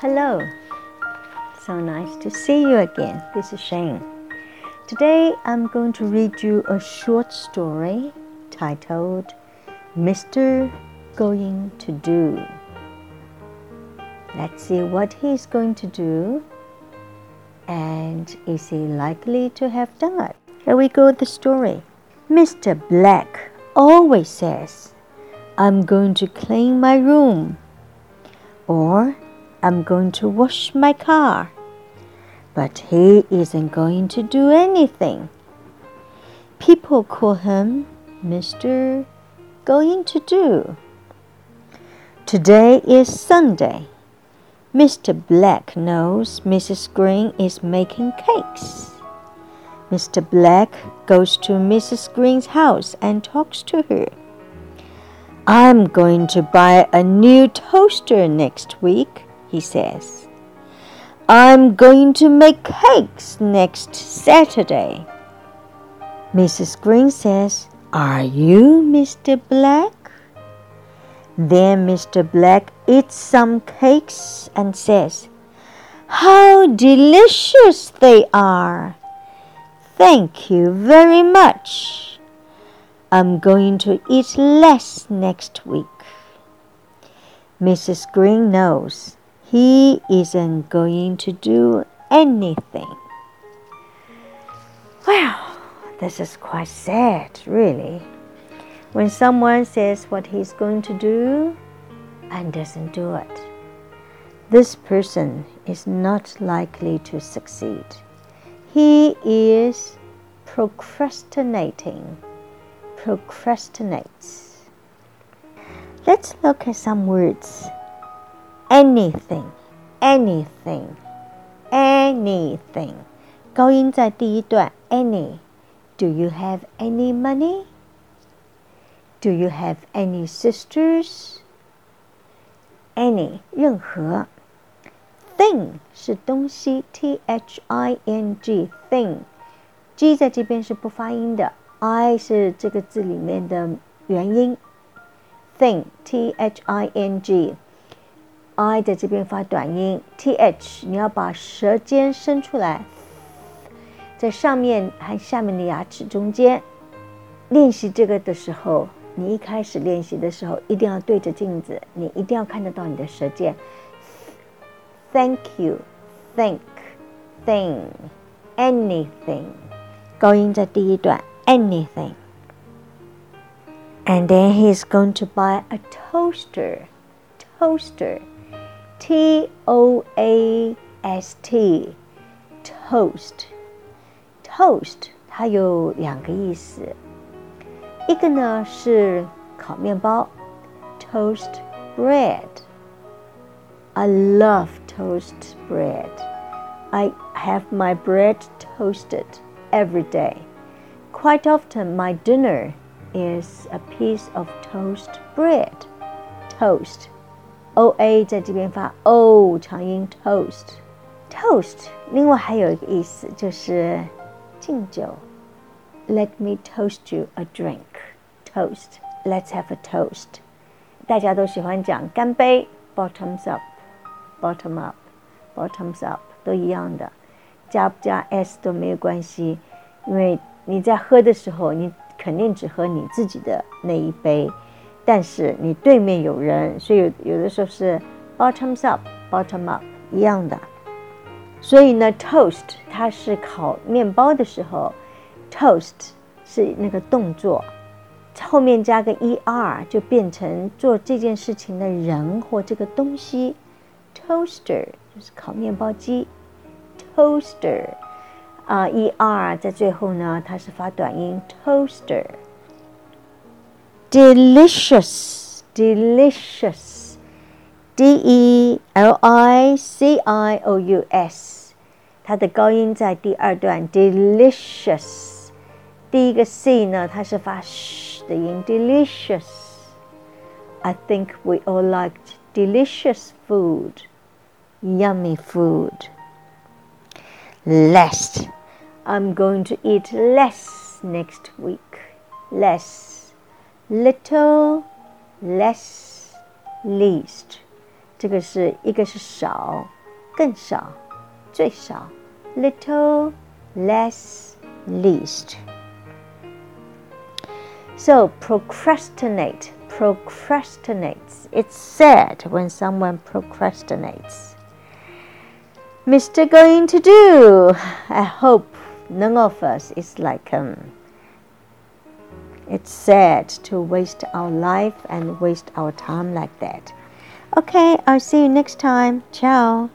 Hello. So nice to see you again. This is Shane. Today I'm going to read you a short story titled Mr. Going to Do. Let's see what he's going to do and is he likely to have done it? Here we go with the story. Mr. Black always says, I'm going to clean my room or I'm going to wash my car. But he isn't going to do anything. People call him Mr. Going to Do. Today is Sunday. Mr. Black knows Mrs. Green is making cakes. Mr. Black goes to Mrs. Green's house and talks to her. I'm going to buy a new toaster next week, he says. I'm going to make cakes next Saturday. Mrs. Green says, Are you Mr. Black? Then Mr. Black eats some cakes and says, How delicious they are! Thank you very much. I'm going to eat less next week. Mrs. Green knows he isn't going to do anything. Well, this is quite sad, really. When someone says what he's going to do and doesn't do it, this person is not likely to succeed. He is procrastinating, procrastinates. Let's look at some words Anything, anything, anything. 高音在第一段，any。Do you have any money? Do you have any sisters? Any 任何 thing 是东西，t h i n g thing，g 在这边是不发音的，i 是这个字里面的元音，thing t h i n g，i 在这边发短音，t h 你要把舌尖伸出来，在上面和下面的牙齿中间。练习这个的时候。你一开始练习的时候，一定要对着镜子，你一定要看得到你的舌尖。Thank you, think, thing, anything，高音在第一段，anything。And then he's going to buy a toaster, toaster, T O A S T, toast, toast，它有两个意思。一个呢是烤面包，toast bread。I love toast bread. I have my bread toasted every day. Quite often, my dinner is a piece of toast bread. Toast, o a 在这边发 o 长音 toast。toast 另外还有一个意思就是敬酒。Let me toast you a drink toast. Let's have a toast. 大家都喜欢讲干杯，bottoms up，bottom up，bottoms up 都一样的，加不加 s 都没有关系，因为你在喝的时候，你肯定只喝你自己的那一杯，但是你对面有人，所以有有的时候是 bottoms up，bottom up 一样的。所以呢，toast 它是烤面包的时候，toast 是那个动作。后面加个 er 就变成做这件事情的人或这个东西，toaster 就是烤面包机，toaster 啊 er 在最后呢，它是发短音 toaster。delicious delicious d e l i c i o u s，它的高音在第二段 delicious。第一个 c 呢，它是发 sh 的音，delicious。I think we all liked delicious food, yummy food. Less. I'm going to eat less next week. Less. Little, less, least. 这个是一个是少，更少，最少，little less least。So procrastinate, procrastinates. It's sad when someone procrastinates. Mr. Going to do. I hope none of us is like him. it's sad to waste our life and waste our time like that. Okay, I'll see you next time. Ciao.